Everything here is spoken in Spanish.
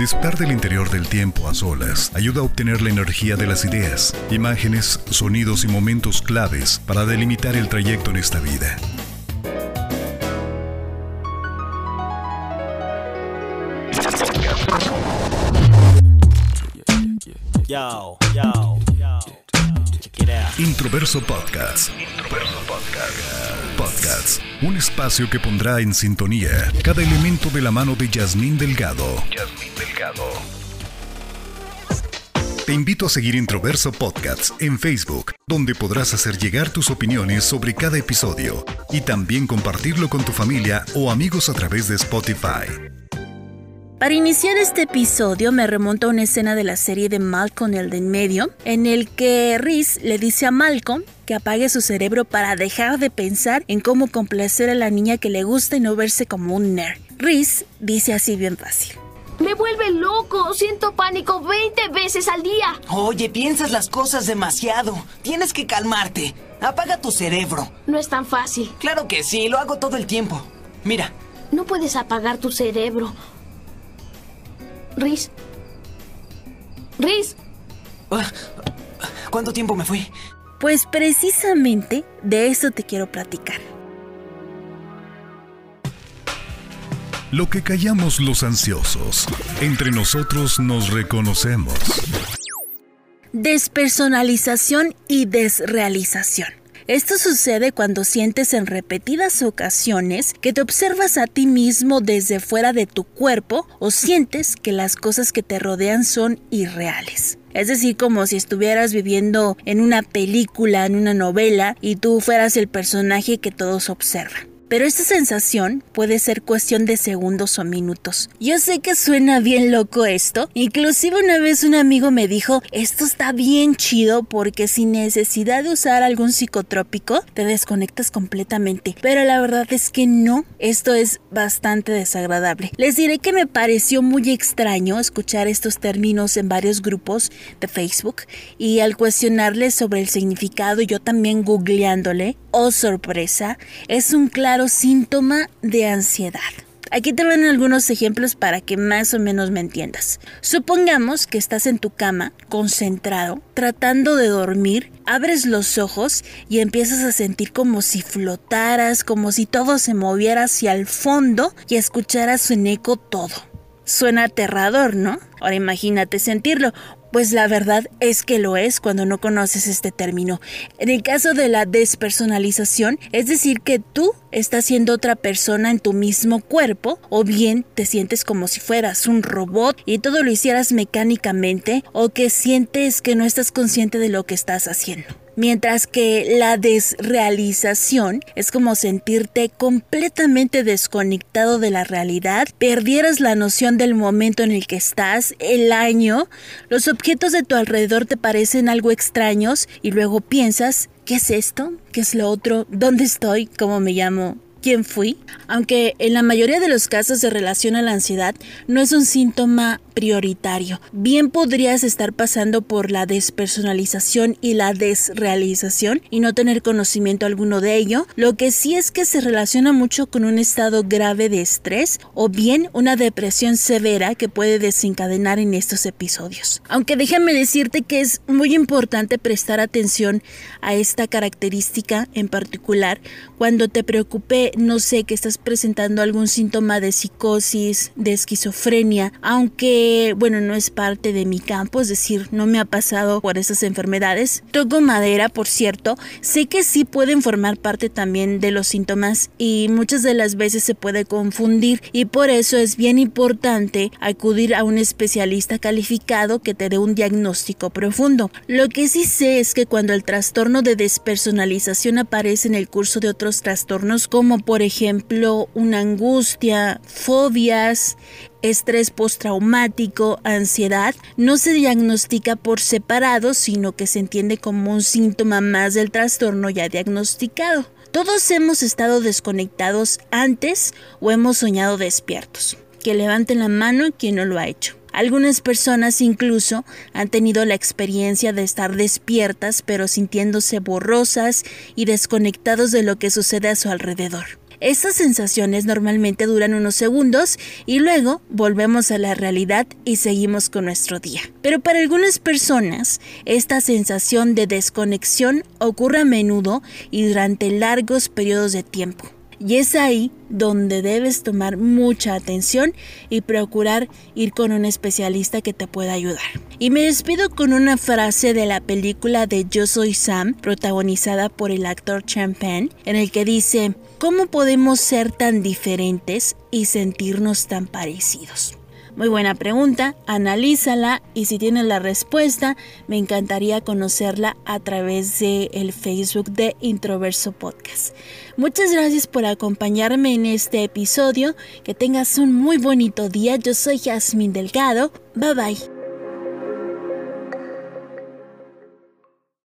Disfrutar del interior del tiempo a solas ayuda a obtener la energía de las ideas, imágenes, sonidos y momentos claves para delimitar el trayecto en esta vida. Introverso Podcast. Introverso Podcast. Podcast. Un espacio que pondrá en sintonía cada elemento de la mano de Yasmín Delgado. Yasmín Delgado. Te invito a seguir Introverso Podcast en Facebook, donde podrás hacer llegar tus opiniones sobre cada episodio y también compartirlo con tu familia o amigos a través de Spotify. Para iniciar este episodio me remonto a una escena de la serie de Malcolm el de en medio, en el que Reese le dice a Malcolm que apague su cerebro para dejar de pensar en cómo complacer a la niña que le gusta y no verse como un nerd. Reese dice así bien fácil. Me vuelve loco, siento pánico 20 veces al día. Oye, piensas las cosas demasiado. Tienes que calmarte. Apaga tu cerebro. No es tan fácil. Claro que sí, lo hago todo el tiempo. Mira. No puedes apagar tu cerebro. Riz. Riz. Ah, ¿Cuánto tiempo me fui? Pues precisamente de eso te quiero platicar. Lo que callamos los ansiosos, entre nosotros nos reconocemos. Despersonalización y desrealización. Esto sucede cuando sientes en repetidas ocasiones que te observas a ti mismo desde fuera de tu cuerpo o sientes que las cosas que te rodean son irreales. Es decir, como si estuvieras viviendo en una película, en una novela, y tú fueras el personaje que todos observan. Pero esta sensación puede ser cuestión de segundos o minutos. Yo sé que suena bien loco esto. Inclusive una vez un amigo me dijo, esto está bien chido porque sin necesidad de usar algún psicotrópico, te desconectas completamente. Pero la verdad es que no. Esto es bastante desagradable. Les diré que me pareció muy extraño escuchar estos términos en varios grupos de Facebook y al cuestionarles sobre el significado yo también googleándole, oh sorpresa, es un claro síntoma de ansiedad. Aquí te van algunos ejemplos para que más o menos me entiendas. Supongamos que estás en tu cama, concentrado, tratando de dormir, abres los ojos y empiezas a sentir como si flotaras, como si todo se moviera hacia el fondo y escucharas en eco todo. Suena aterrador, ¿no? Ahora imagínate sentirlo. Pues la verdad es que lo es cuando no conoces este término. En el caso de la despersonalización, es decir, que tú estás siendo otra persona en tu mismo cuerpo, o bien te sientes como si fueras un robot y todo lo hicieras mecánicamente, o que sientes que no estás consciente de lo que estás haciendo. Mientras que la desrealización es como sentirte completamente desconectado de la realidad, perdieras la noción del momento en el que estás, el año, los objetos de tu alrededor te parecen algo extraños y luego piensas, ¿qué es esto? ¿Qué es lo otro? ¿Dónde estoy? ¿Cómo me llamo? Quién fui, aunque en la mayoría de los casos se relaciona la ansiedad, no es un síntoma prioritario. Bien podrías estar pasando por la despersonalización y la desrealización y no tener conocimiento alguno de ello. Lo que sí es que se relaciona mucho con un estado grave de estrés o bien una depresión severa que puede desencadenar en estos episodios. Aunque déjame decirte que es muy importante prestar atención a esta característica en particular cuando te preocupe, no sé, que estás presentando algún síntoma de psicosis, de esquizofrenia, aunque bueno, no es parte de mi campo, es decir, no me ha pasado por esas enfermedades. Toco madera, por cierto, sé que sí pueden formar parte también de los síntomas y muchas de las veces se puede confundir y por eso es bien importante acudir a un especialista calificado que te dé un diagnóstico profundo. Lo que sí sé es que cuando el trastorno de despersonalización aparece en el curso de otros trastornos como por ejemplo una angustia, fobias, estrés postraumático, ansiedad, no se diagnostica por separado, sino que se entiende como un síntoma más del trastorno ya diagnosticado. Todos hemos estado desconectados antes o hemos soñado despiertos. Que levanten la mano quien no lo ha hecho. Algunas personas incluso han tenido la experiencia de estar despiertas pero sintiéndose borrosas y desconectados de lo que sucede a su alrededor. Estas sensaciones normalmente duran unos segundos y luego volvemos a la realidad y seguimos con nuestro día. Pero para algunas personas, esta sensación de desconexión ocurre a menudo y durante largos periodos de tiempo. Y es ahí donde debes tomar mucha atención y procurar ir con un especialista que te pueda ayudar. Y me despido con una frase de la película de Yo Soy Sam, protagonizada por el actor Champagne, en el que dice, ¿cómo podemos ser tan diferentes y sentirnos tan parecidos? Muy buena pregunta, analízala y si tienes la respuesta, me encantaría conocerla a través de el Facebook de Introverso Podcast. Muchas gracias por acompañarme en este episodio. Que tengas un muy bonito día. Yo soy Yasmin Delgado. Bye bye.